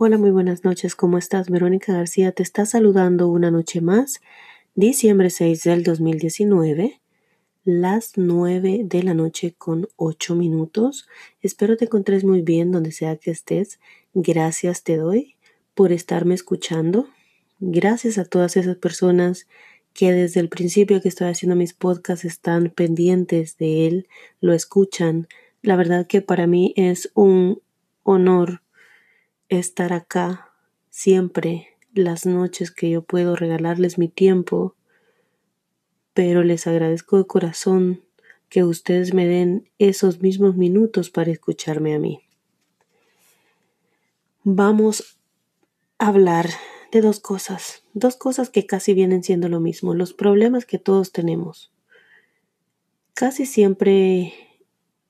Hola, muy buenas noches. ¿Cómo estás? Verónica García te está saludando una noche más. Diciembre 6 del 2019, las 9 de la noche con 8 minutos. Espero te encontres muy bien donde sea que estés. Gracias te doy por estarme escuchando. Gracias a todas esas personas que desde el principio que estoy haciendo mis podcasts están pendientes de él, lo escuchan. La verdad que para mí es un honor estar acá siempre las noches que yo puedo regalarles mi tiempo, pero les agradezco de corazón que ustedes me den esos mismos minutos para escucharme a mí. Vamos a hablar de dos cosas, dos cosas que casi vienen siendo lo mismo, los problemas que todos tenemos. Casi siempre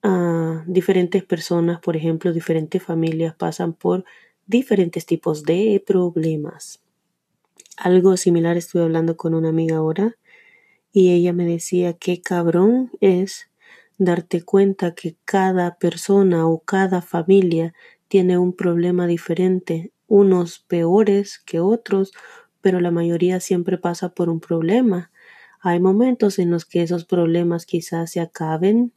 a ah, diferentes personas, por ejemplo, diferentes familias pasan por diferentes tipos de problemas. Algo similar estuve hablando con una amiga ahora y ella me decía qué cabrón es darte cuenta que cada persona o cada familia tiene un problema diferente, unos peores que otros, pero la mayoría siempre pasa por un problema. Hay momentos en los que esos problemas quizás se acaben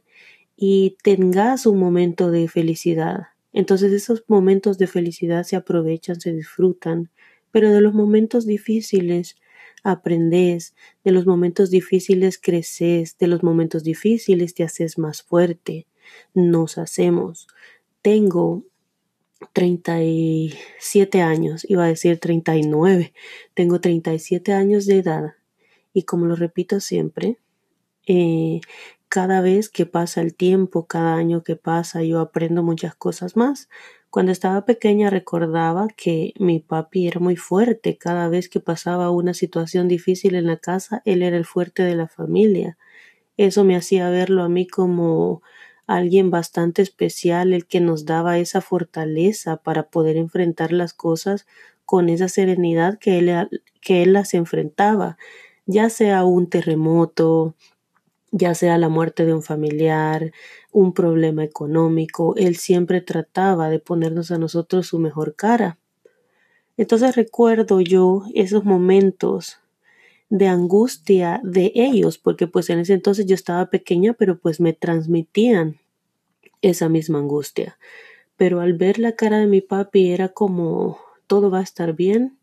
y tengas un momento de felicidad. Entonces esos momentos de felicidad se aprovechan, se disfrutan, pero de los momentos difíciles aprendes, de los momentos difíciles creces, de los momentos difíciles te haces más fuerte. Nos hacemos. Tengo 37 años, iba a decir 39, tengo 37 años de edad y como lo repito siempre, eh, cada vez que pasa el tiempo, cada año que pasa, yo aprendo muchas cosas más. Cuando estaba pequeña recordaba que mi papi era muy fuerte. Cada vez que pasaba una situación difícil en la casa, él era el fuerte de la familia. Eso me hacía verlo a mí como alguien bastante especial, el que nos daba esa fortaleza para poder enfrentar las cosas con esa serenidad que él, que él las enfrentaba, ya sea un terremoto, ya sea la muerte de un familiar, un problema económico, él siempre trataba de ponernos a nosotros su mejor cara. Entonces recuerdo yo esos momentos de angustia de ellos, porque pues en ese entonces yo estaba pequeña, pero pues me transmitían esa misma angustia. Pero al ver la cara de mi papi era como todo va a estar bien,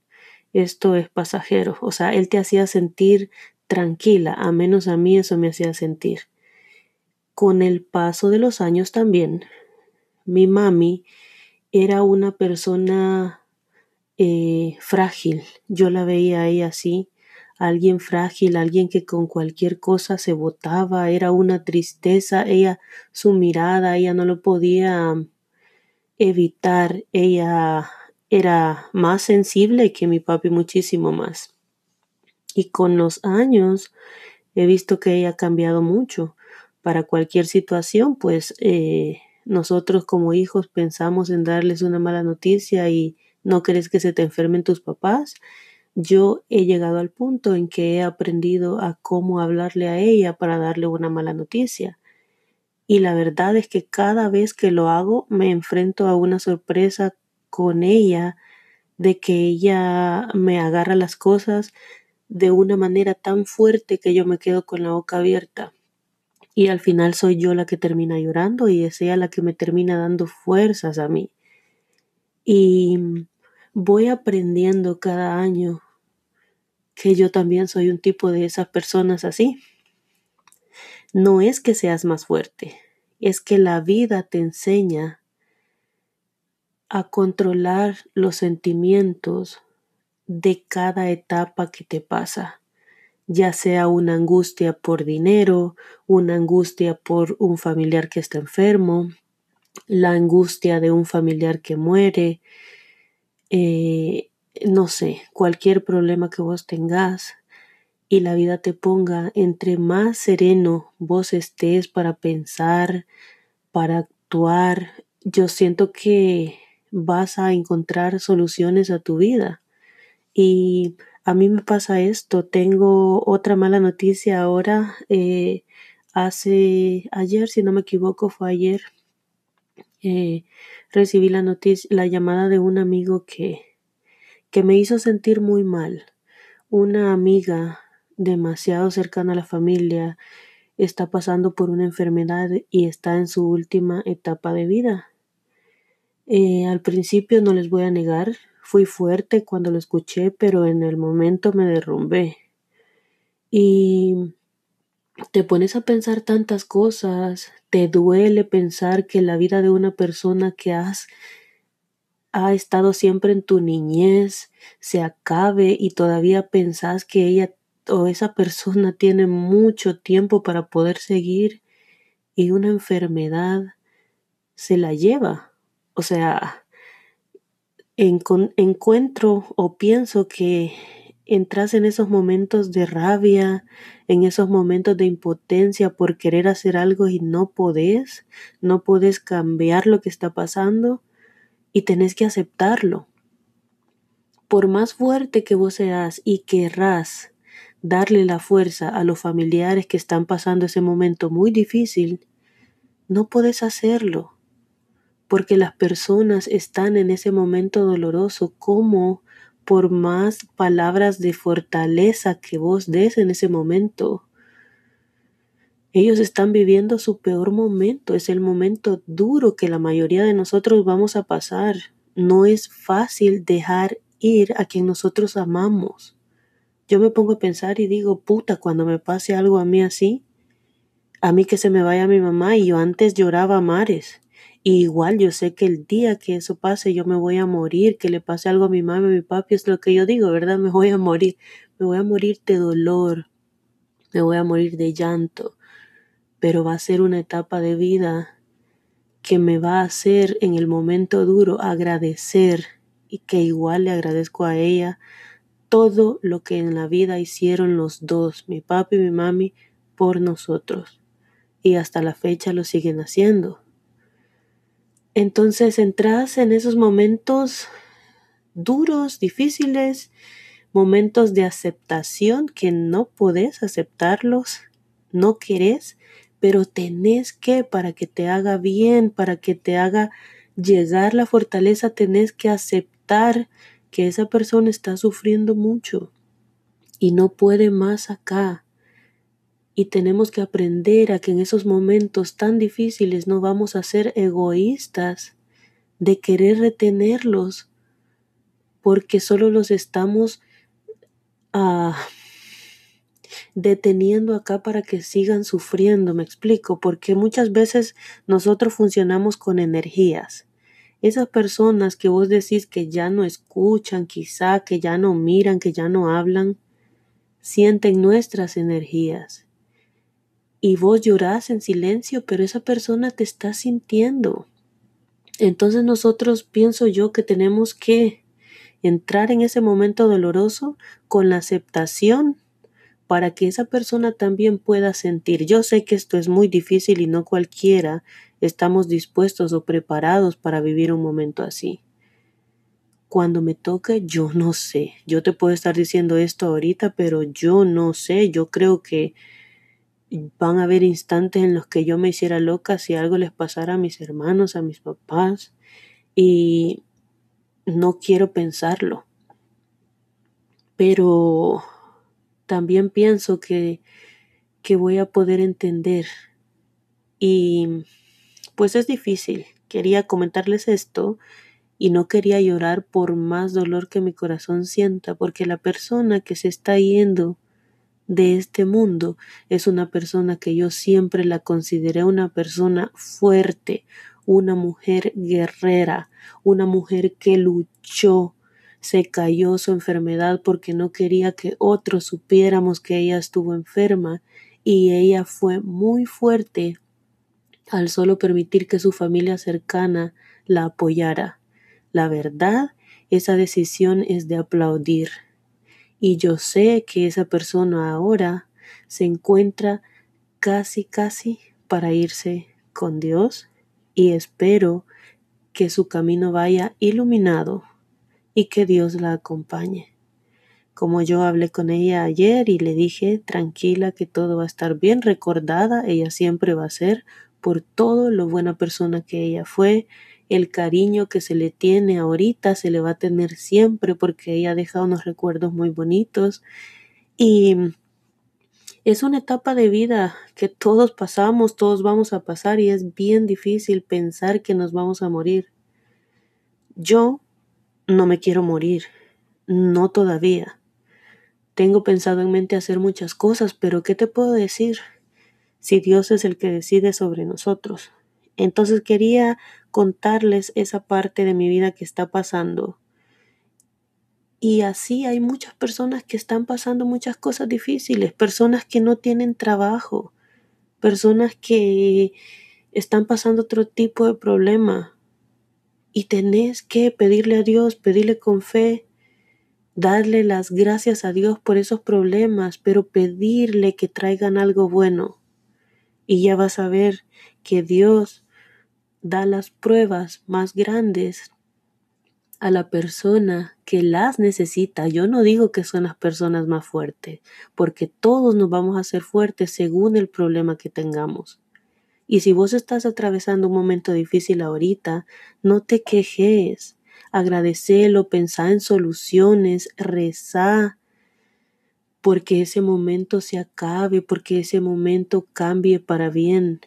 esto es pasajero, o sea, él te hacía sentir tranquila, a menos a mí eso me hacía sentir. Con el paso de los años también, mi mami era una persona eh, frágil. Yo la veía ahí así, alguien frágil, alguien que con cualquier cosa se botaba, era una tristeza, ella, su mirada, ella no lo podía evitar, ella era más sensible que mi papi, muchísimo más. Y con los años he visto que ella ha cambiado mucho. Para cualquier situación, pues eh, nosotros como hijos pensamos en darles una mala noticia y no querés que se te enfermen tus papás. Yo he llegado al punto en que he aprendido a cómo hablarle a ella para darle una mala noticia. Y la verdad es que cada vez que lo hago me enfrento a una sorpresa con ella de que ella me agarra las cosas de una manera tan fuerte que yo me quedo con la boca abierta. Y al final soy yo la que termina llorando y es ella la que me termina dando fuerzas a mí. Y voy aprendiendo cada año que yo también soy un tipo de esas personas así. No es que seas más fuerte, es que la vida te enseña a controlar los sentimientos de cada etapa que te pasa, ya sea una angustia por dinero, una angustia por un familiar que está enfermo, la angustia de un familiar que muere, eh, no sé, cualquier problema que vos tengas y la vida te ponga entre más sereno vos estés para pensar, para actuar, yo siento que vas a encontrar soluciones a tu vida. Y a mí me pasa esto, tengo otra mala noticia ahora, eh, hace ayer, si no me equivoco, fue ayer, eh, recibí la noticia, la llamada de un amigo que, que me hizo sentir muy mal. Una amiga demasiado cercana a la familia está pasando por una enfermedad y está en su última etapa de vida. Eh, al principio no les voy a negar, fui fuerte cuando lo escuché, pero en el momento me derrumbé. Y te pones a pensar tantas cosas, te duele pensar que la vida de una persona que has ha estado siempre en tu niñez se acabe y todavía pensás que ella o esa persona tiene mucho tiempo para poder seguir y una enfermedad se la lleva. O sea, encuentro o pienso que entras en esos momentos de rabia, en esos momentos de impotencia por querer hacer algo y no podés, no podés cambiar lo que está pasando y tenés que aceptarlo. Por más fuerte que vos seas y querrás darle la fuerza a los familiares que están pasando ese momento muy difícil, no podés hacerlo porque las personas están en ese momento doloroso, como por más palabras de fortaleza que vos des en ese momento, ellos están viviendo su peor momento, es el momento duro que la mayoría de nosotros vamos a pasar. No es fácil dejar ir a quien nosotros amamos. Yo me pongo a pensar y digo, puta, cuando me pase algo a mí así, a mí que se me vaya mi mamá y yo antes lloraba a mares igual yo sé que el día que eso pase yo me voy a morir, que le pase algo a mi mamá, a mi papi, es lo que yo digo, ¿verdad? Me voy a morir, me voy a morir de dolor, me voy a morir de llanto, pero va a ser una etapa de vida que me va a hacer en el momento duro agradecer y que igual le agradezco a ella todo lo que en la vida hicieron los dos, mi papi y mi mami, por nosotros. Y hasta la fecha lo siguen haciendo. Entonces entras en esos momentos duros, difíciles, momentos de aceptación que no podés aceptarlos, no querés, pero tenés que, para que te haga bien, para que te haga llegar la fortaleza, tenés que aceptar que esa persona está sufriendo mucho y no puede más acá y tenemos que aprender a que en esos momentos tan difíciles no vamos a ser egoístas de querer retenerlos porque solo los estamos ah, deteniendo acá para que sigan sufriendo, me explico, porque muchas veces nosotros funcionamos con energías. Esas personas que vos decís que ya no escuchan, quizá que ya no miran, que ya no hablan, sienten nuestras energías y vos llorás en silencio, pero esa persona te está sintiendo. Entonces nosotros pienso yo que tenemos que entrar en ese momento doloroso con la aceptación para que esa persona también pueda sentir. Yo sé que esto es muy difícil y no cualquiera estamos dispuestos o preparados para vivir un momento así. Cuando me toque, yo no sé. Yo te puedo estar diciendo esto ahorita, pero yo no sé. Yo creo que van a haber instantes en los que yo me hiciera loca si algo les pasara a mis hermanos, a mis papás, y no quiero pensarlo. Pero también pienso que, que voy a poder entender. Y pues es difícil. Quería comentarles esto y no quería llorar por más dolor que mi corazón sienta, porque la persona que se está yendo de este mundo es una persona que yo siempre la consideré una persona fuerte, una mujer guerrera, una mujer que luchó, se cayó su enfermedad porque no quería que otros supiéramos que ella estuvo enferma y ella fue muy fuerte al solo permitir que su familia cercana la apoyara. La verdad, esa decisión es de aplaudir y yo sé que esa persona ahora se encuentra casi, casi para irse con Dios y espero que su camino vaya iluminado y que Dios la acompañe. Como yo hablé con ella ayer y le dije, tranquila que todo va a estar bien recordada, ella siempre va a ser por todo lo buena persona que ella fue, el cariño que se le tiene ahorita se le va a tener siempre porque ella ha dejado unos recuerdos muy bonitos y es una etapa de vida que todos pasamos, todos vamos a pasar y es bien difícil pensar que nos vamos a morir. Yo no me quiero morir, no todavía. Tengo pensado en mente hacer muchas cosas, pero ¿qué te puedo decir? Si Dios es el que decide sobre nosotros. Entonces quería contarles esa parte de mi vida que está pasando. Y así hay muchas personas que están pasando muchas cosas difíciles, personas que no tienen trabajo, personas que están pasando otro tipo de problema. Y tenés que pedirle a Dios, pedirle con fe, darle las gracias a Dios por esos problemas, pero pedirle que traigan algo bueno. Y ya vas a ver que Dios da las pruebas más grandes a la persona que las necesita. Yo no digo que son las personas más fuertes, porque todos nos vamos a hacer fuertes según el problema que tengamos. Y si vos estás atravesando un momento difícil ahorita, no te quejes, agradecelo, pensá en soluciones, rezá, porque ese momento se acabe, porque ese momento cambie para bien.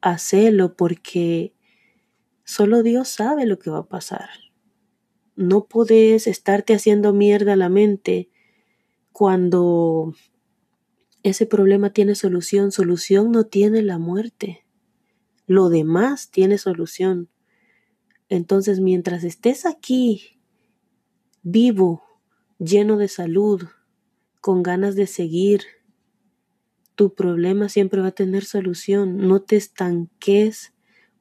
Hacelo porque Solo Dios sabe lo que va a pasar. No podés estarte haciendo mierda a la mente cuando ese problema tiene solución. Solución no tiene la muerte. Lo demás tiene solución. Entonces, mientras estés aquí, vivo, lleno de salud, con ganas de seguir, tu problema siempre va a tener solución. No te estanques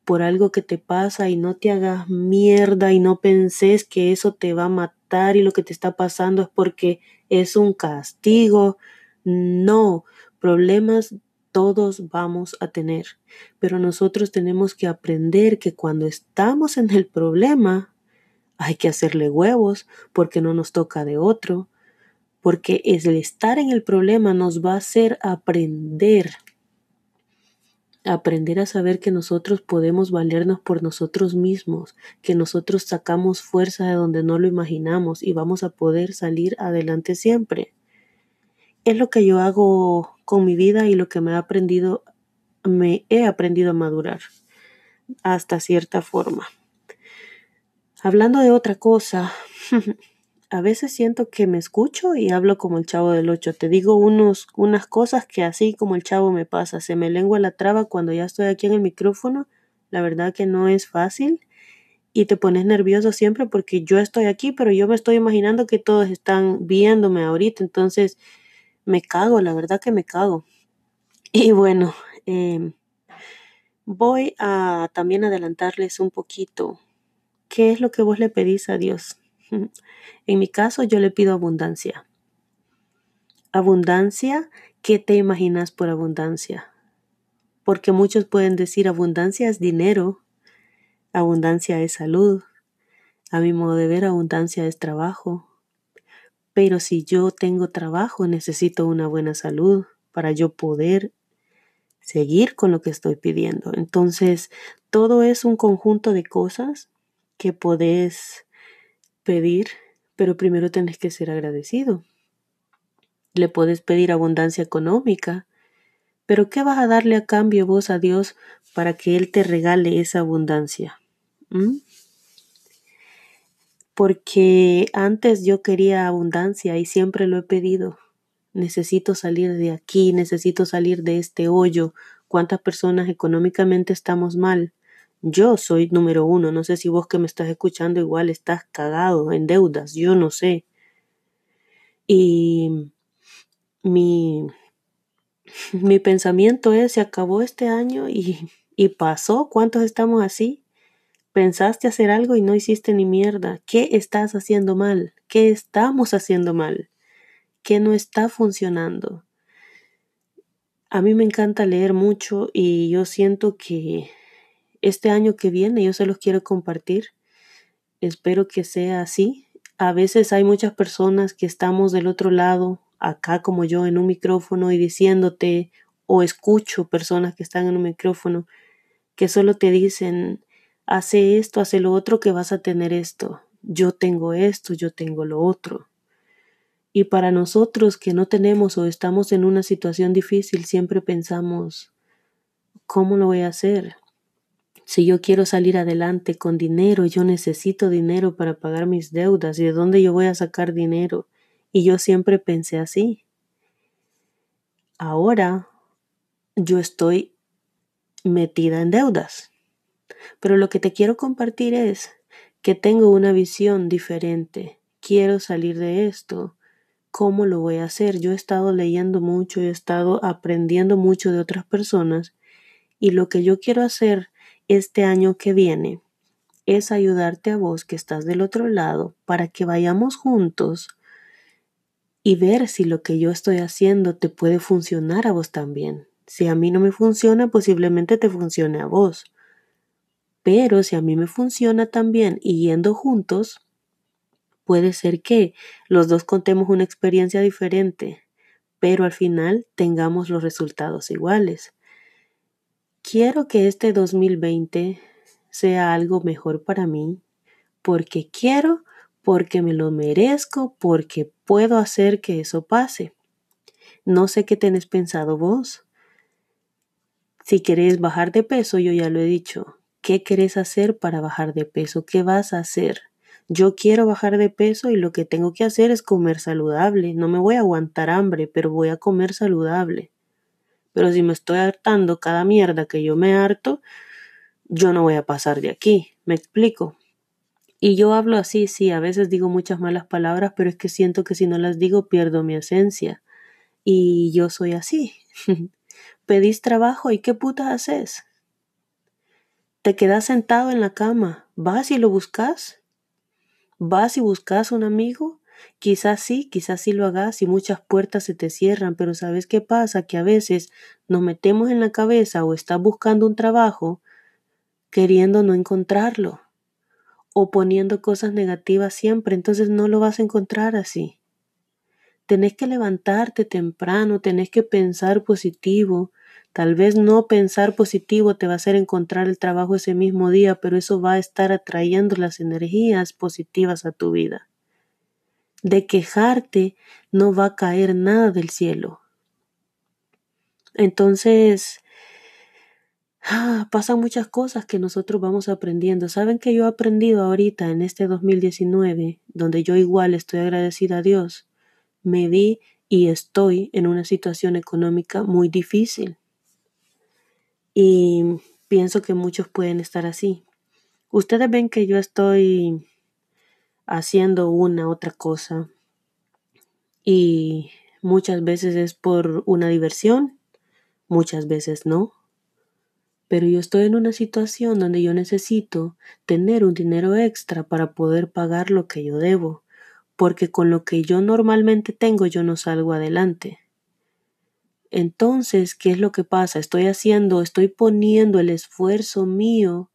por algo que te pasa y no te hagas mierda y no penses que eso te va a matar y lo que te está pasando es porque es un castigo. No, problemas todos vamos a tener, pero nosotros tenemos que aprender que cuando estamos en el problema hay que hacerle huevos porque no nos toca de otro, porque el estar en el problema nos va a hacer aprender aprender a saber que nosotros podemos valernos por nosotros mismos, que nosotros sacamos fuerza de donde no lo imaginamos y vamos a poder salir adelante siempre. Es lo que yo hago con mi vida y lo que me he aprendido, me he aprendido a madurar hasta cierta forma. Hablando de otra cosa, a veces siento que me escucho y hablo como el chavo del 8. Te digo unos, unas cosas que así como el chavo me pasa. Se me lengua la traba cuando ya estoy aquí en el micrófono. La verdad que no es fácil. Y te pones nervioso siempre porque yo estoy aquí, pero yo me estoy imaginando que todos están viéndome ahorita. Entonces me cago, la verdad que me cago. Y bueno, em, voy a también adelantarles un poquito. ¿Qué es lo que vos le pedís a Dios? En mi caso, yo le pido abundancia. Abundancia, ¿qué te imaginas por abundancia? Porque muchos pueden decir abundancia es dinero, abundancia es salud, a mi modo de ver abundancia es trabajo. Pero si yo tengo trabajo, necesito una buena salud para yo poder seguir con lo que estoy pidiendo. Entonces, todo es un conjunto de cosas que podés pedir, pero primero tienes que ser agradecido. Le puedes pedir abundancia económica, pero ¿qué vas a darle a cambio vos a Dios para que Él te regale esa abundancia? ¿Mm? Porque antes yo quería abundancia y siempre lo he pedido. Necesito salir de aquí, necesito salir de este hoyo. ¿Cuántas personas económicamente estamos mal? Yo soy número uno. No sé si vos que me estás escuchando igual estás cagado en deudas. Yo no sé. Y mi, mi pensamiento es, se acabó este año y, y pasó. ¿Cuántos estamos así? Pensaste hacer algo y no hiciste ni mierda. ¿Qué estás haciendo mal? ¿Qué estamos haciendo mal? ¿Qué no está funcionando? A mí me encanta leer mucho y yo siento que este año que viene yo se los quiero compartir. Espero que sea así. A veces hay muchas personas que estamos del otro lado, acá como yo, en un micrófono y diciéndote, o escucho personas que están en un micrófono, que solo te dicen, hace esto, hace lo otro que vas a tener esto, yo tengo esto, yo tengo lo otro. Y para nosotros que no tenemos o estamos en una situación difícil, siempre pensamos, ¿cómo lo voy a hacer? Si yo quiero salir adelante con dinero, yo necesito dinero para pagar mis deudas. ¿Y de dónde yo voy a sacar dinero? Y yo siempre pensé así. Ahora yo estoy metida en deudas. Pero lo que te quiero compartir es que tengo una visión diferente. Quiero salir de esto. ¿Cómo lo voy a hacer? Yo he estado leyendo mucho, he estado aprendiendo mucho de otras personas y lo que yo quiero hacer este año que viene es ayudarte a vos que estás del otro lado para que vayamos juntos y ver si lo que yo estoy haciendo te puede funcionar a vos también. Si a mí no me funciona, posiblemente te funcione a vos. Pero si a mí me funciona también y yendo juntos, puede ser que los dos contemos una experiencia diferente, pero al final tengamos los resultados iguales. Quiero que este 2020 sea algo mejor para mí, porque quiero, porque me lo merezco, porque puedo hacer que eso pase. No sé qué tenés pensado vos. Si querés bajar de peso, yo ya lo he dicho. ¿Qué querés hacer para bajar de peso? ¿Qué vas a hacer? Yo quiero bajar de peso y lo que tengo que hacer es comer saludable. No me voy a aguantar hambre, pero voy a comer saludable. Pero si me estoy hartando cada mierda que yo me harto, yo no voy a pasar de aquí. ¿Me explico? Y yo hablo así, sí, a veces digo muchas malas palabras, pero es que siento que si no las digo pierdo mi esencia. Y yo soy así. Pedís trabajo y qué puta haces. Te quedas sentado en la cama, vas y lo buscas. Vas y buscas un amigo Quizás sí, quizás sí lo hagas y muchas puertas se te cierran, pero ¿sabes qué pasa? Que a veces nos metemos en la cabeza o estás buscando un trabajo queriendo no encontrarlo o poniendo cosas negativas siempre, entonces no lo vas a encontrar así. Tenés que levantarte temprano, tenés que pensar positivo. Tal vez no pensar positivo te va a hacer encontrar el trabajo ese mismo día, pero eso va a estar atrayendo las energías positivas a tu vida de quejarte no va a caer nada del cielo. Entonces, ah, pasan muchas cosas que nosotros vamos aprendiendo. ¿Saben que yo he aprendido ahorita en este 2019, donde yo igual estoy agradecida a Dios? Me vi y estoy en una situación económica muy difícil. Y pienso que muchos pueden estar así. Ustedes ven que yo estoy haciendo una otra cosa. Y muchas veces es por una diversión, muchas veces no. Pero yo estoy en una situación donde yo necesito tener un dinero extra para poder pagar lo que yo debo, porque con lo que yo normalmente tengo yo no salgo adelante. Entonces, ¿qué es lo que pasa? Estoy haciendo, estoy poniendo el esfuerzo mío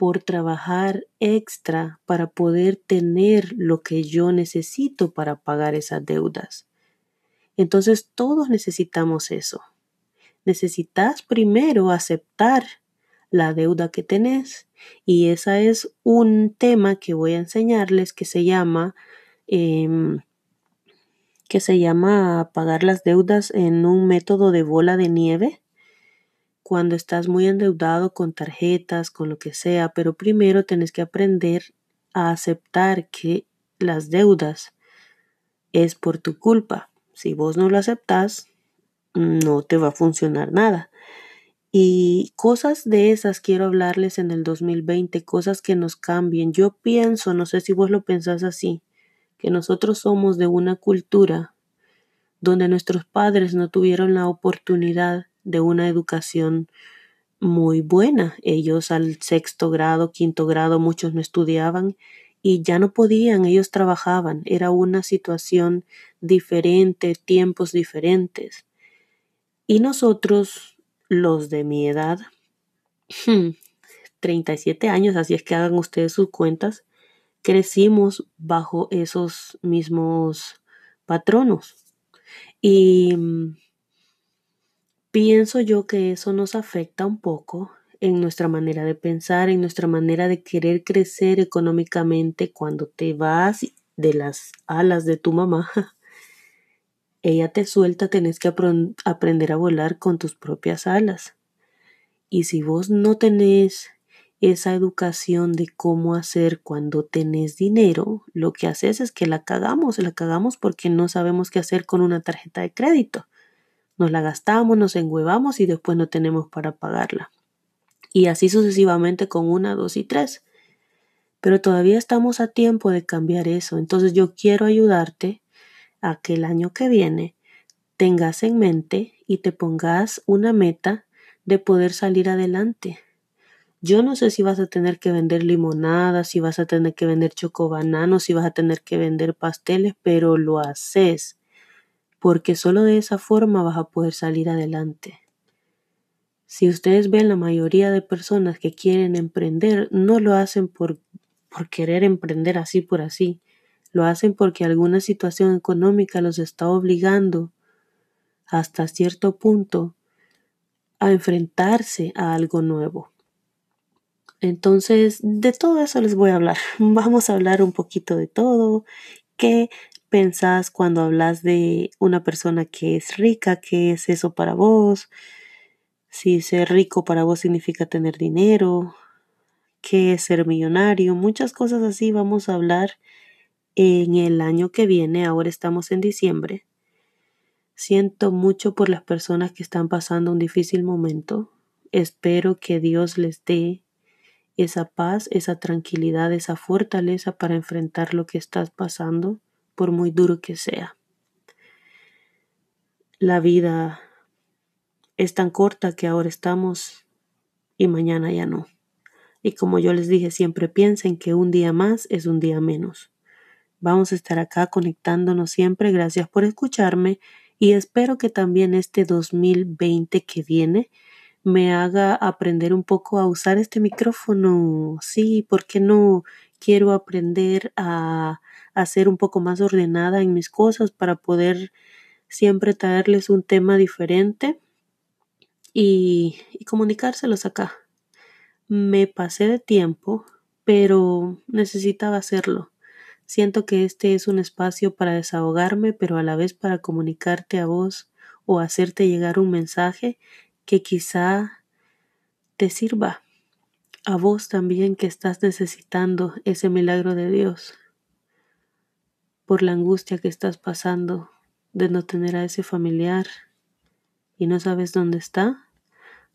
por trabajar extra para poder tener lo que yo necesito para pagar esas deudas. Entonces todos necesitamos eso. Necesitas primero aceptar la deuda que tenés y ese es un tema que voy a enseñarles que se llama em, que se llama pagar las deudas en un método de bola de nieve cuando estás muy endeudado con tarjetas, con lo que sea, pero primero tienes que aprender a aceptar que las deudas es por tu culpa. Si vos no lo aceptas, no te va a funcionar nada. Y cosas de esas quiero hablarles en el 2020, cosas que nos cambien. Yo pienso, no sé si vos lo pensás así, que nosotros somos de una cultura donde nuestros padres no tuvieron la oportunidad de una educación muy buena. Ellos al sexto grado, quinto grado, muchos no estudiaban y ya no podían, ellos trabajaban. Era una situación diferente, tiempos diferentes. Y nosotros, los de mi edad, 37 años, así es que hagan ustedes sus cuentas, crecimos bajo esos mismos patronos. Y Pienso yo que eso nos afecta un poco en nuestra manera de pensar, en nuestra manera de querer crecer económicamente cuando te vas de las alas de tu mamá. Ella te suelta, tenés que aprender a volar con tus propias alas. Y si vos no tenés esa educación de cómo hacer cuando tenés dinero, lo que haces es que la cagamos, la cagamos porque no sabemos qué hacer con una tarjeta de crédito. Nos la gastamos, nos enguevamos y después no tenemos para pagarla. Y así sucesivamente con una, dos y tres. Pero todavía estamos a tiempo de cambiar eso. Entonces yo quiero ayudarte a que el año que viene tengas en mente y te pongas una meta de poder salir adelante yo no sé si vas a tener que vender limonadas, si vas a tener que vender chocobananos, si vas a tener que vender pasteles, pero lo haces porque solo de esa forma vas a poder salir adelante. Si ustedes ven la mayoría de personas que quieren emprender, no lo hacen por, por querer emprender así por así, lo hacen porque alguna situación económica los está obligando hasta cierto punto a enfrentarse a algo nuevo. Entonces, de todo eso les voy a hablar. Vamos a hablar un poquito de todo. ¿Qué pensás cuando hablas de una persona que es rica? ¿Qué es eso para vos? Si ser rico para vos significa tener dinero. ¿Qué es ser millonario? Muchas cosas así vamos a hablar en el año que viene. Ahora estamos en diciembre. Siento mucho por las personas que están pasando un difícil momento. Espero que Dios les dé esa paz, esa tranquilidad, esa fortaleza para enfrentar lo que estás pasando, por muy duro que sea. La vida es tan corta que ahora estamos y mañana ya no. Y como yo les dije, siempre piensen que un día más es un día menos. Vamos a estar acá conectándonos siempre. Gracias por escucharme y espero que también este 2020 que viene me haga aprender un poco a usar este micrófono. Sí, ¿por qué no? Quiero aprender a, a ser un poco más ordenada en mis cosas para poder siempre traerles un tema diferente y, y comunicárselos acá. Me pasé de tiempo, pero necesitaba hacerlo. Siento que este es un espacio para desahogarme, pero a la vez para comunicarte a vos o hacerte llegar un mensaje que quizá te sirva a vos también que estás necesitando ese milagro de Dios por la angustia que estás pasando de no tener a ese familiar y no sabes dónde está,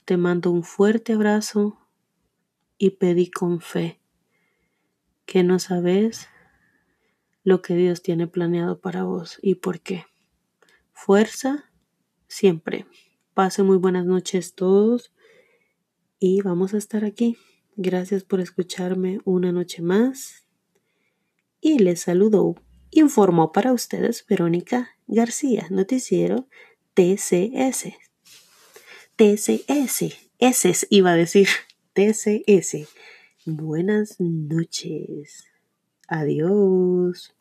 te mando un fuerte abrazo y pedí con fe que no sabes lo que Dios tiene planeado para vos y por qué. Fuerza siempre. Pasen muy buenas noches todos y vamos a estar aquí. Gracias por escucharme una noche más. Y les saludo. Informó para ustedes Verónica García, noticiero TCS. TCS. S iba a decir. TCS. Buenas noches. Adiós.